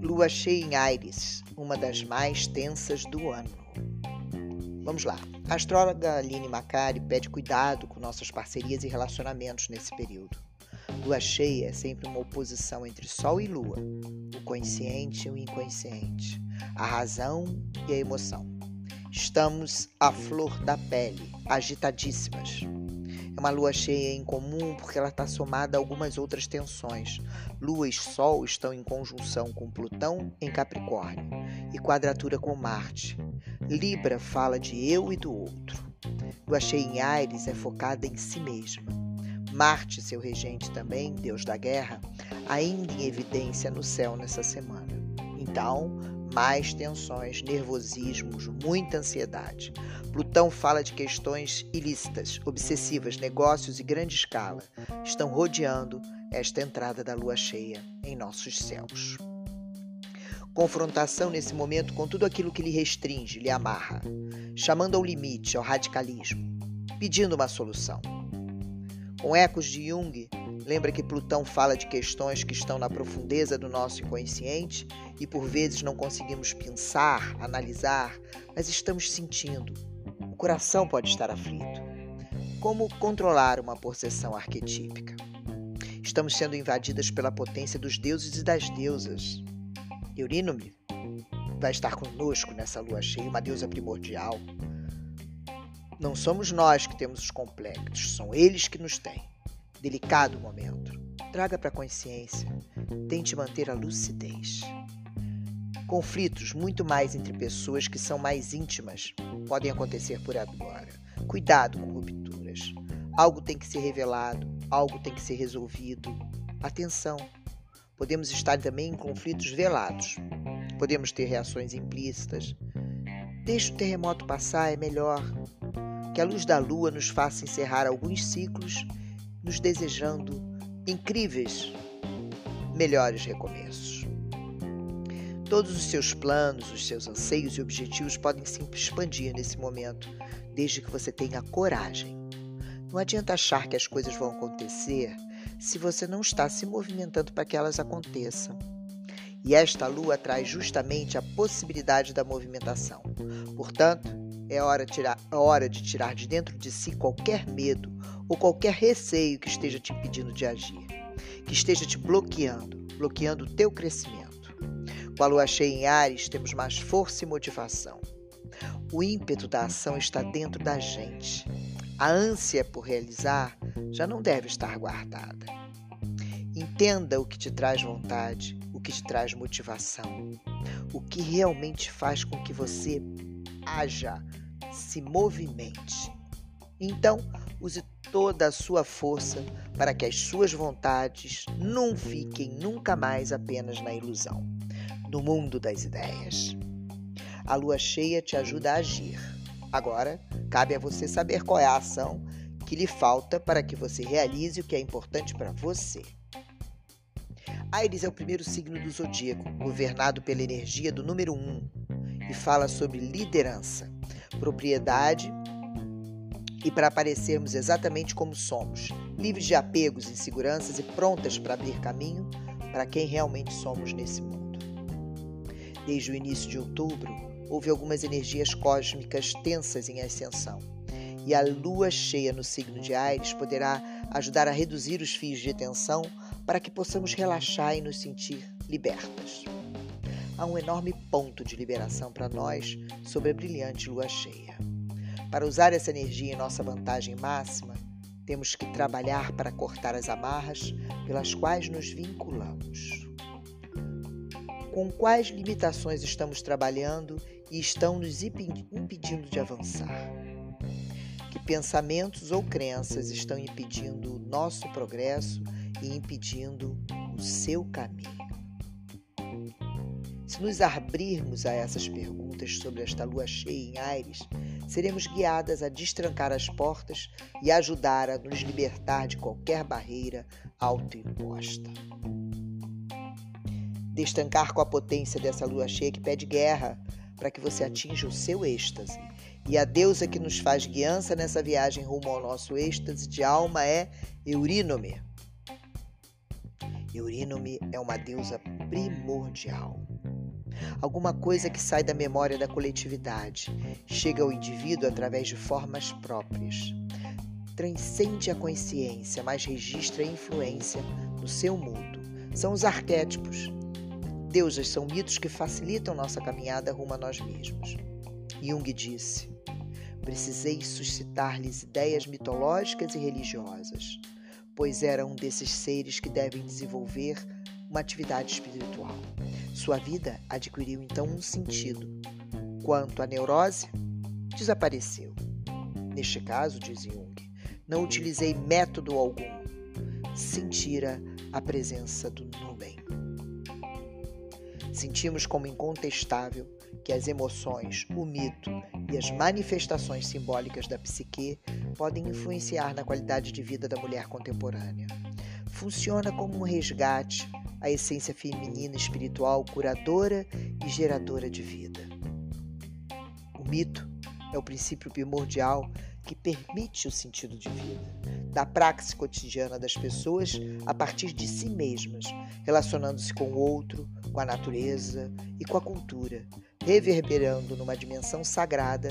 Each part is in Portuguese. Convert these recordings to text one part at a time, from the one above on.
Lua cheia em Aires, uma das mais tensas do ano. Vamos lá. A astróloga Aline Macari pede cuidado com nossas parcerias e relacionamentos nesse período. Lua cheia é sempre uma oposição entre Sol e Lua, o consciente e o inconsciente, a razão e a emoção. Estamos à flor da pele, agitadíssimas. É uma lua cheia em comum porque ela está somada a algumas outras tensões. Lua e Sol estão em conjunção com Plutão em Capricórnio e quadratura com Marte. Libra fala de eu e do outro. Lua cheia em Ares é focada em si mesma Marte, seu regente também, deus da guerra, ainda em evidência no céu nessa semana. Então, mais tensões, nervosismos, muita ansiedade. Plutão fala de questões ilícitas, obsessivas, negócios e grande escala. Estão rodeando esta entrada da lua cheia em nossos céus. Confrontação nesse momento com tudo aquilo que lhe restringe, lhe amarra, chamando ao limite, ao radicalismo, pedindo uma solução. Com ecos de Jung, lembra que Plutão fala de questões que estão na profundeza do nosso inconsciente e por vezes não conseguimos pensar, analisar, mas estamos sentindo. O coração pode estar aflito. Como controlar uma possessão arquetípica? Estamos sendo invadidas pela potência dos deuses e das deusas. Eurínome vai estar conosco nessa lua cheia, uma deusa primordial. Não somos nós que temos os complexos, são eles que nos têm. Delicado momento. Traga para a consciência. Tente manter a lucidez. Conflitos, muito mais entre pessoas que são mais íntimas, podem acontecer por agora. Cuidado com rupturas. Algo tem que ser revelado, algo tem que ser resolvido. Atenção! Podemos estar também em conflitos velados. Podemos ter reações implícitas. Deixe o terremoto passar, é melhor que a luz da lua nos faça encerrar alguns ciclos, nos desejando incríveis, melhores recomeços. Todos os seus planos, os seus anseios e objetivos podem se expandir nesse momento, desde que você tenha coragem. Não adianta achar que as coisas vão acontecer se você não está se movimentando para que elas aconteçam. E esta lua traz justamente a possibilidade da movimentação. Portanto, é hora, tirar, é hora de tirar de dentro de si qualquer medo ou qualquer receio que esteja te impedindo de agir, que esteja te bloqueando, bloqueando o teu crescimento. Com a lua cheia em Ares, temos mais força e motivação. O ímpeto da ação está dentro da gente. A ânsia por realizar já não deve estar guardada. Entenda o que te traz vontade, o que te traz motivação, o que realmente faz com que você haja, se movimente. Então, use toda a sua força para que as suas vontades não fiquem nunca mais apenas na ilusão, no mundo das ideias. A lua cheia te ajuda a agir. Agora, cabe a você saber qual é a ação que lhe falta para que você realize o que é importante para você. Aires é o primeiro signo do zodíaco, governado pela energia do número 1, um, e fala sobre liderança, propriedade e para aparecermos exatamente como somos, livres de apegos, inseguranças e prontas para abrir caminho para quem realmente somos nesse mundo. Desde o início de outubro, houve algumas energias cósmicas tensas em ascensão, e a lua cheia no signo de Ares poderá ajudar a reduzir os fios de tensão para que possamos relaxar e nos sentir libertas há um enorme ponto de liberação para nós sobre a brilhante lua cheia. Para usar essa energia em nossa vantagem máxima, temos que trabalhar para cortar as amarras pelas quais nos vinculamos. Com quais limitações estamos trabalhando e estão nos impedindo de avançar? Que pensamentos ou crenças estão impedindo o nosso progresso e impedindo o seu caminho? Se nos abrirmos a essas perguntas sobre esta lua cheia em Ares, seremos guiadas a destrancar as portas e ajudar a nos libertar de qualquer barreira autoimposta. Destancar com a potência dessa lua cheia que pede guerra para que você atinja o seu êxtase E a deusa que nos faz guiança nessa viagem rumo ao nosso êxtase de alma é Eurínome. Eurínome é uma deusa primordial. Alguma coisa que sai da memória da coletividade, chega ao indivíduo através de formas próprias. Transcende a consciência, mas registra a influência no seu mundo. São os arquétipos. Deusas são mitos que facilitam nossa caminhada rumo a nós mesmos. Jung disse: Precisei suscitar-lhes ideias mitológicas e religiosas, pois era um desses seres que devem desenvolver uma atividade espiritual. Sua vida adquiriu então um sentido. Quanto à neurose, desapareceu. Neste caso, diz Jung, não utilizei método algum. Sentira a presença do Numen. Sentimos como incontestável que as emoções, o mito e as manifestações simbólicas da psique podem influenciar na qualidade de vida da mulher contemporânea. Funciona como um resgate à essência feminina espiritual curadora e geradora de vida. O mito é o princípio primordial que permite o sentido de vida, da praxe cotidiana das pessoas a partir de si mesmas, relacionando-se com o outro, com a natureza e com a cultura, reverberando numa dimensão sagrada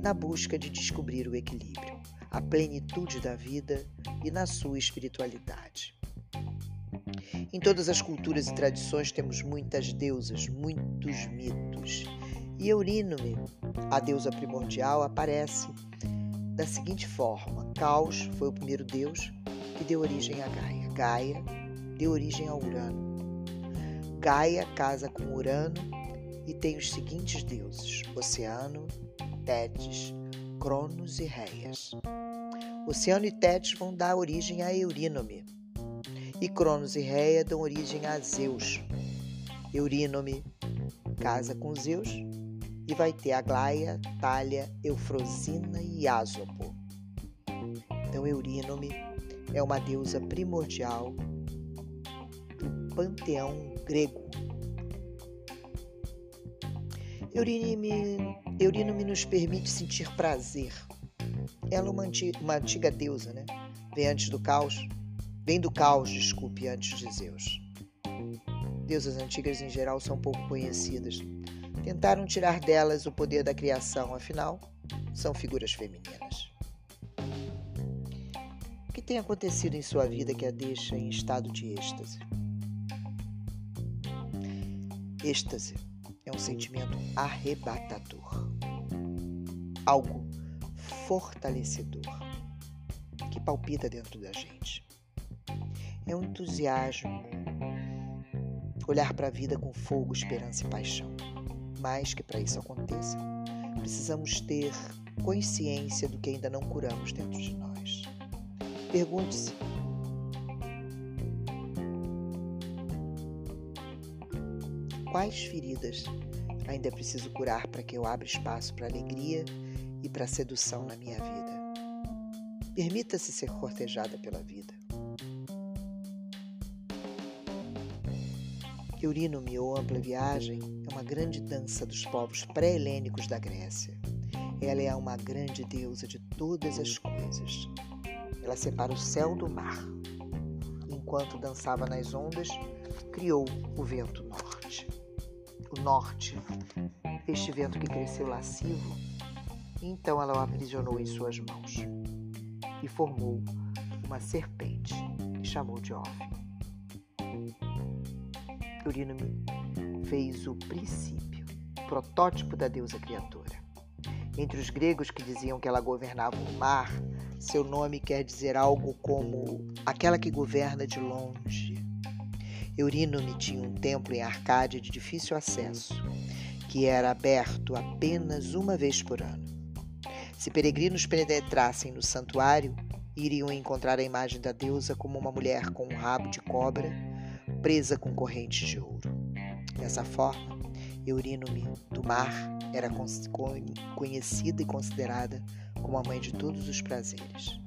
na busca de descobrir o equilíbrio, a plenitude da vida e na sua espiritualidade. Em todas as culturas e tradições temos muitas deusas, muitos mitos. E Eurínome, a deusa primordial, aparece da seguinte forma: Caos foi o primeiro deus que deu origem a Gaia. Gaia deu origem a Urano. Gaia casa com Urano e tem os seguintes deuses: Oceano, Tétis, Cronos e Reias. Oceano e Tétis vão dar origem a Eurínome. E Cronos e Reia dão origem a Zeus. Eurínome casa com Zeus e vai ter Aglaia, Talha, Eufrosina e Ásopo. Então, Eurínome é uma deusa primordial do panteão grego. Eurínome, Eurínome nos permite sentir prazer. Ela é uma antiga, uma antiga deusa, né? Vem antes do caos, vem do caos, desculpe, antes de Zeus. Deusas antigas em geral são pouco conhecidas. Tentaram tirar delas o poder da criação, afinal, são figuras femininas. O que tem acontecido em sua vida que a deixa em estado de êxtase? Êxtase é um sentimento arrebatador, algo fortalecedor que palpita dentro da gente. É um entusiasmo, olhar para a vida com fogo, esperança e paixão. Mais que para isso aconteça, precisamos ter consciência do que ainda não curamos dentro de nós. Pergunte-se Quais feridas ainda preciso curar para que eu abra espaço para alegria e para sedução na minha vida? Permita-se ser cortejada pela vida. Eurínome ou Ampla Viagem é uma grande dança dos povos pré-helênicos da Grécia. Ela é uma grande deusa de todas as coisas. Ela separa o céu do mar. Enquanto dançava nas ondas, criou o vento norte o norte, este vento que cresceu lascivo, então ela o aprisionou em suas mãos e formou uma serpente e chamou de Off. Eurínome fez o princípio, protótipo da deusa criadora. Entre os gregos que diziam que ela governava o mar, seu nome quer dizer algo como aquela que governa de longe, Eurínome tinha um templo em Arcádia de difícil acesso, que era aberto apenas uma vez por ano. Se peregrinos penetrassem no santuário, iriam encontrar a imagem da deusa como uma mulher com um rabo de cobra, presa com correntes de ouro. Dessa forma, Eurínome do Mar era conhecida e considerada como a mãe de todos os prazeres.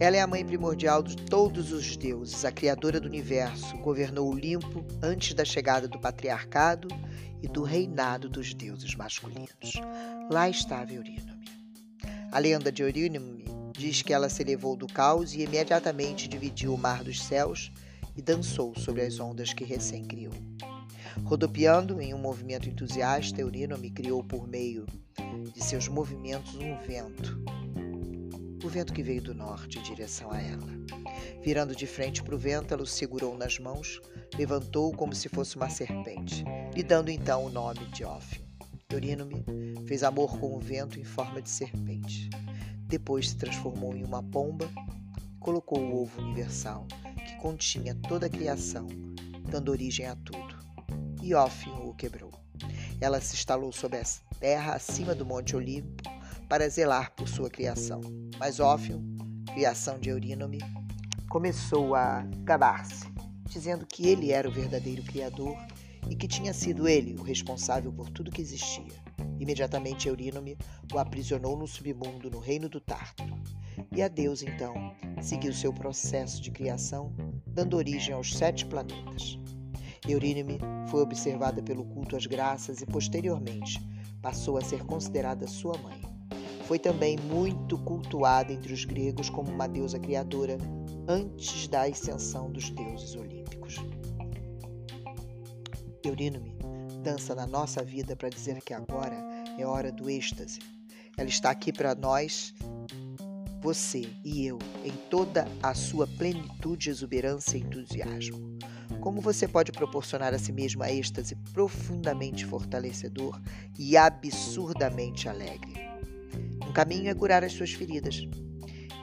Ela é a mãe primordial de todos os deuses, a criadora do universo, governou o limpo antes da chegada do patriarcado e do reinado dos deuses masculinos. Lá estava Eurínome. A lenda de Eurínome diz que ela se elevou do caos e imediatamente dividiu o mar dos céus e dançou sobre as ondas que recém criou. Rodopiando em um movimento entusiasta, Eurínome criou por meio de seus movimentos um vento. O vento que veio do norte em direção a ela. Virando de frente para o vento, ela o segurou nas mãos, levantou como se fosse uma serpente, lhe dando então o nome de Ófio. Eurínome fez amor com o vento em forma de serpente. Depois se transformou em uma pomba e colocou o ovo universal, que continha toda a criação, dando origem a tudo. E Ófio o quebrou. Ela se instalou sobre a terra acima do Monte Olimpo para zelar por sua criação. Mas Ófio, criação de Eurínome, começou a gabar-se, dizendo que ele era o verdadeiro Criador e que tinha sido ele o responsável por tudo que existia. Imediatamente Eurínome o aprisionou no submundo, no reino do Tártaro. E a Deus, então, seguiu seu processo de criação, dando origem aos sete planetas. Eurínome foi observada pelo culto às graças e, posteriormente, passou a ser considerada sua mãe. Foi também muito cultuada entre os gregos como uma deusa criadora antes da ascensão dos deuses olímpicos. Eurínome dança na nossa vida para dizer que agora é hora do êxtase. Ela está aqui para nós, você e eu, em toda a sua plenitude, exuberância e entusiasmo. Como você pode proporcionar a si mesmo a êxtase profundamente fortalecedor e absurdamente alegre? Um caminho é curar as suas feridas.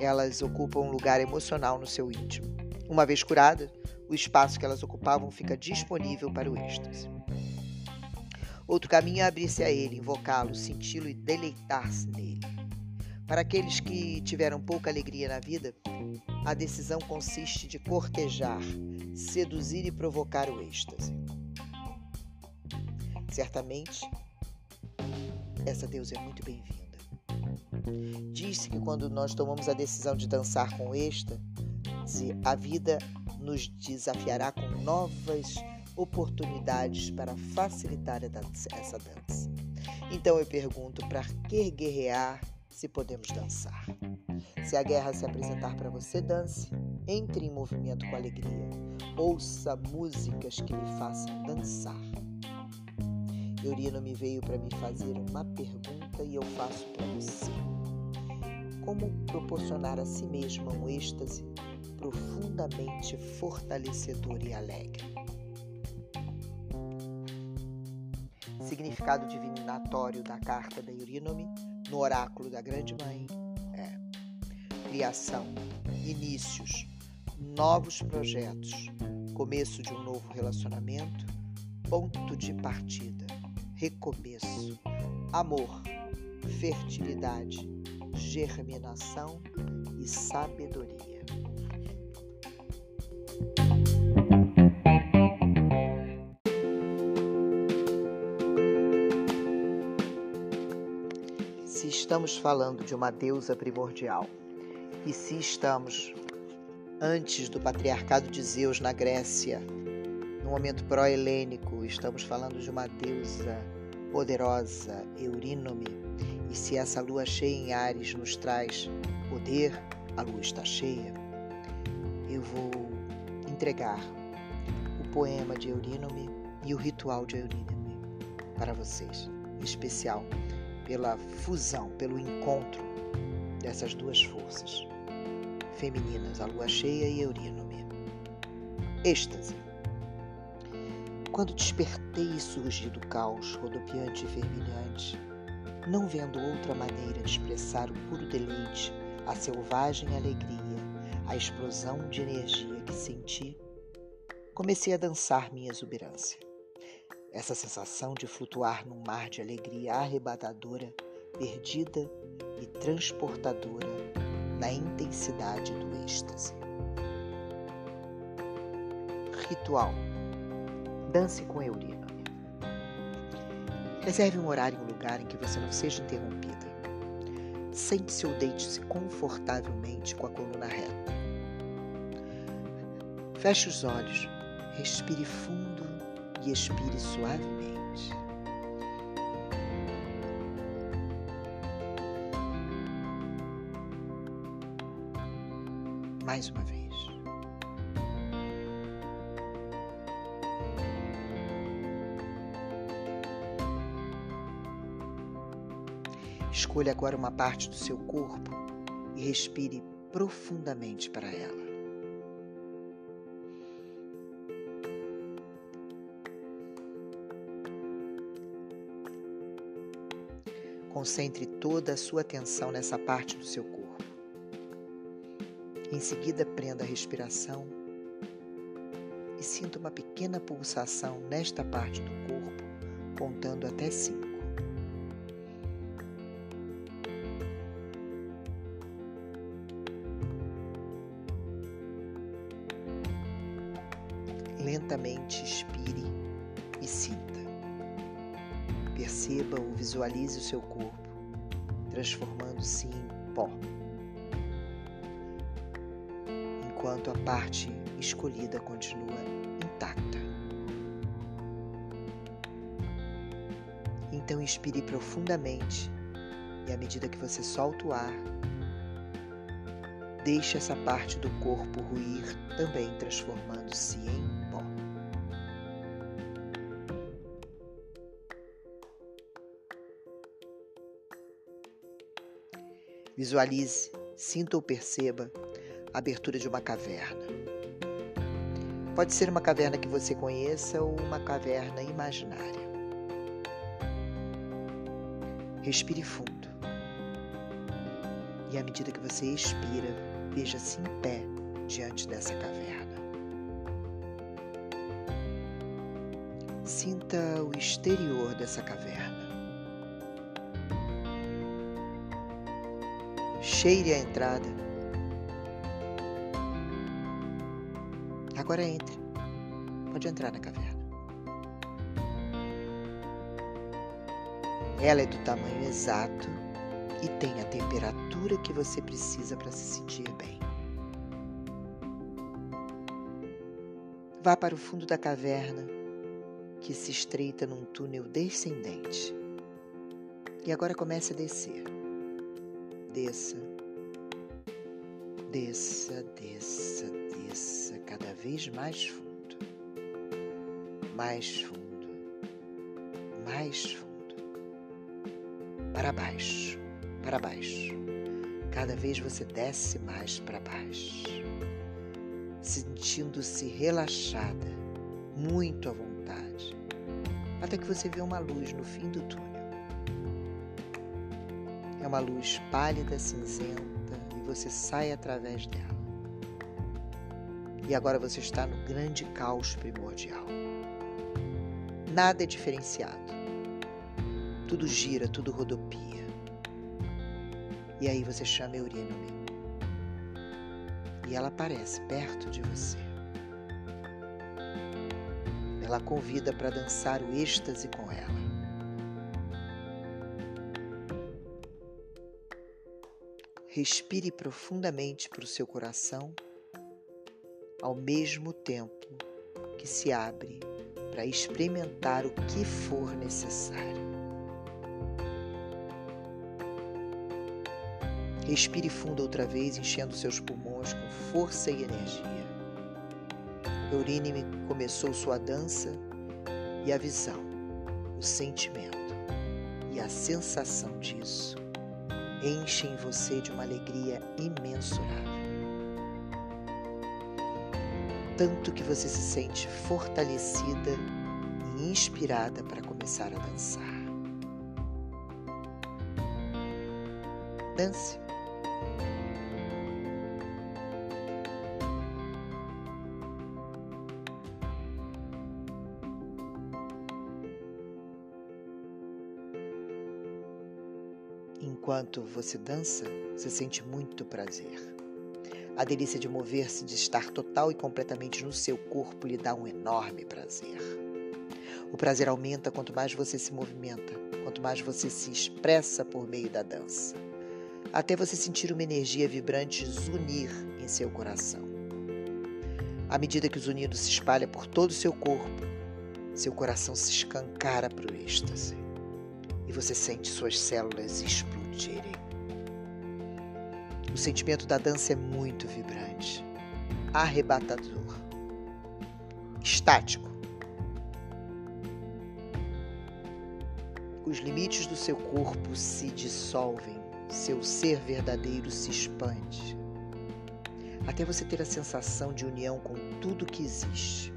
Elas ocupam um lugar emocional no seu íntimo. Uma vez curada, o espaço que elas ocupavam fica disponível para o êxtase. Outro caminho é abrir-se a ele, invocá-lo, senti-lo e deleitar-se nele. Para aqueles que tiveram pouca alegria na vida, a decisão consiste de cortejar, seduzir e provocar o êxtase. Certamente, essa deusa é muito bem-vinda. Diz-se que quando nós tomamos a decisão de dançar com êxtase, a vida nos desafiará com novas oportunidades para facilitar essa dança. Então eu pergunto: para que guerrear se podemos dançar? Se a guerra se apresentar para você, dance. Entre em movimento com alegria. Ouça músicas que lhe façam dançar. Eurino me veio para me fazer uma pergunta e eu faço para você. Como proporcionar a si mesma um êxtase profundamente fortalecedor e alegre. Significado divinatório da carta da Eurínome no oráculo da Grande Mãe é criação, inícios, novos projetos, começo de um novo relacionamento, ponto de partida, recomeço, amor, fertilidade, germinação e sabedoria. Estamos falando de uma deusa primordial. E se estamos antes do patriarcado de Zeus na Grécia, no momento pró-helênico, estamos falando de uma deusa poderosa, Eurínome, e se essa lua cheia em Ares nos traz poder, a lua está cheia, eu vou entregar o poema de Eurínome e o ritual de Eurínome para vocês, em especial pela fusão, pelo encontro dessas duas forças femininas, a lua cheia e Eurínome. Êxtase. Quando despertei e surgi do caos rodopiante e fervilhante, não vendo outra maneira de expressar o puro deleite, a selvagem alegria, a explosão de energia que senti, comecei a dançar minha exuberância. Essa sensação de flutuar num mar de alegria arrebatadora, perdida e transportadora na intensidade do êxtase. Ritual. Dance com Eurínome. Reserve um horário e um lugar em que você não seja interrompida. Sente-se ou deite-se confortavelmente com a coluna reta. Feche os olhos, respire fundo e expire suavemente. Mais uma vez. Escolha agora uma parte do seu corpo e respire profundamente para ela. Concentre toda a sua atenção nessa parte do seu corpo. Em seguida, prenda a respiração e sinta uma pequena pulsação nesta parte do corpo, contando até cinco. Lentamente expire visualize o seu corpo transformando-se em pó, enquanto a parte escolhida continua intacta. Então inspire profundamente e à medida que você solta o ar, deixe essa parte do corpo ruir também transformando-se em Visualize, sinta ou perceba a abertura de uma caverna. Pode ser uma caverna que você conheça ou uma caverna imaginária. Respire fundo. E à medida que você expira, veja-se em pé diante dessa caverna. Sinta o exterior dessa caverna. Cheire a entrada. Agora entre. Pode entrar na caverna. Ela é do tamanho exato e tem a temperatura que você precisa para se sentir bem. Vá para o fundo da caverna, que se estreita num túnel descendente. E agora comece a descer. Desça Desça, desça, desça cada vez mais fundo, mais fundo, mais fundo, para baixo, para baixo. Cada vez você desce mais para baixo, sentindo-se relaxada, muito à vontade, até que você vê uma luz no fim do túnel. É uma luz pálida, cinzenta você sai através dela. E agora você está no grande caos primordial. Nada é diferenciado. Tudo gira, tudo rodopia. E aí você chama Eurínome. E ela aparece perto de você. Ela convida para dançar o êxtase com ela. Respire profundamente para o seu coração, ao mesmo tempo que se abre para experimentar o que for necessário. Respire fundo outra vez, enchendo seus pulmões com força e energia. Eurínime começou sua dança e a visão, o sentimento e a sensação disso enchem você de uma alegria imensurável. Tanto que você se sente fortalecida e inspirada para começar a dançar. Dance. Enquanto você dança, você sente muito prazer. A delícia de mover-se, de estar total e completamente no seu corpo, lhe dá um enorme prazer. O prazer aumenta quanto mais você se movimenta, quanto mais você se expressa por meio da dança, até você sentir uma energia vibrante zunir em seu coração. À medida que o zunido se espalha por todo o seu corpo, seu coração se escancara para o êxtase e você sente suas células explodirem. O sentimento da dança é muito vibrante, arrebatador, estático. Os limites do seu corpo se dissolvem, seu ser verdadeiro se expande, até você ter a sensação de união com tudo que existe,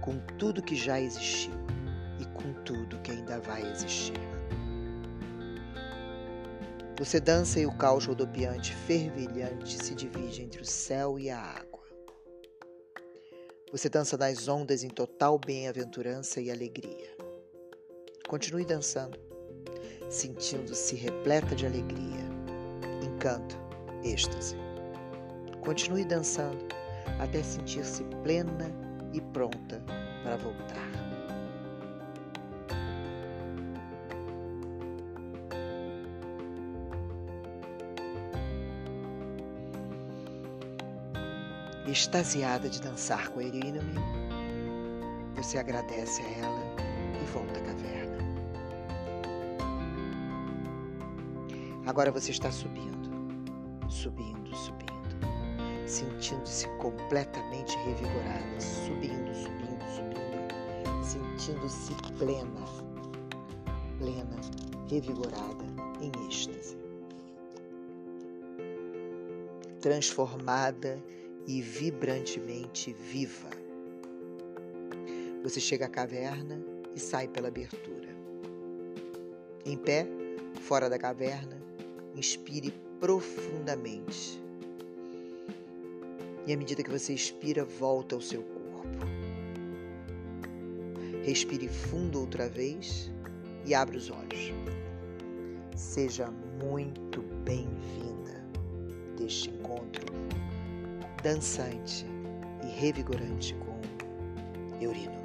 com tudo que já existiu e com tudo que ainda vai existir. Você dança e o caos rodopiante fervilhante se divide entre o céu e a água. Você dança nas ondas em total bem-aventurança e alegria. Continue dançando, sentindo-se repleta de alegria, encanto, êxtase. Continue dançando até sentir-se plena e pronta para voltar. Extasiada de dançar com Eriname, você agradece a ela e volta à caverna. Agora você está subindo, subindo, subindo, sentindo-se completamente revigorada, subindo, subindo, subindo, sentindo-se plena, plena, revigorada, em êxtase. Transformada e vibrantemente viva. Você chega à caverna e sai pela abertura. Em pé, fora da caverna, inspire profundamente. E à medida que você expira, volta ao seu corpo. Respire fundo outra vez e abra os olhos. Seja muito bem-vinda deste encontro dançante e revigorante com Eurino.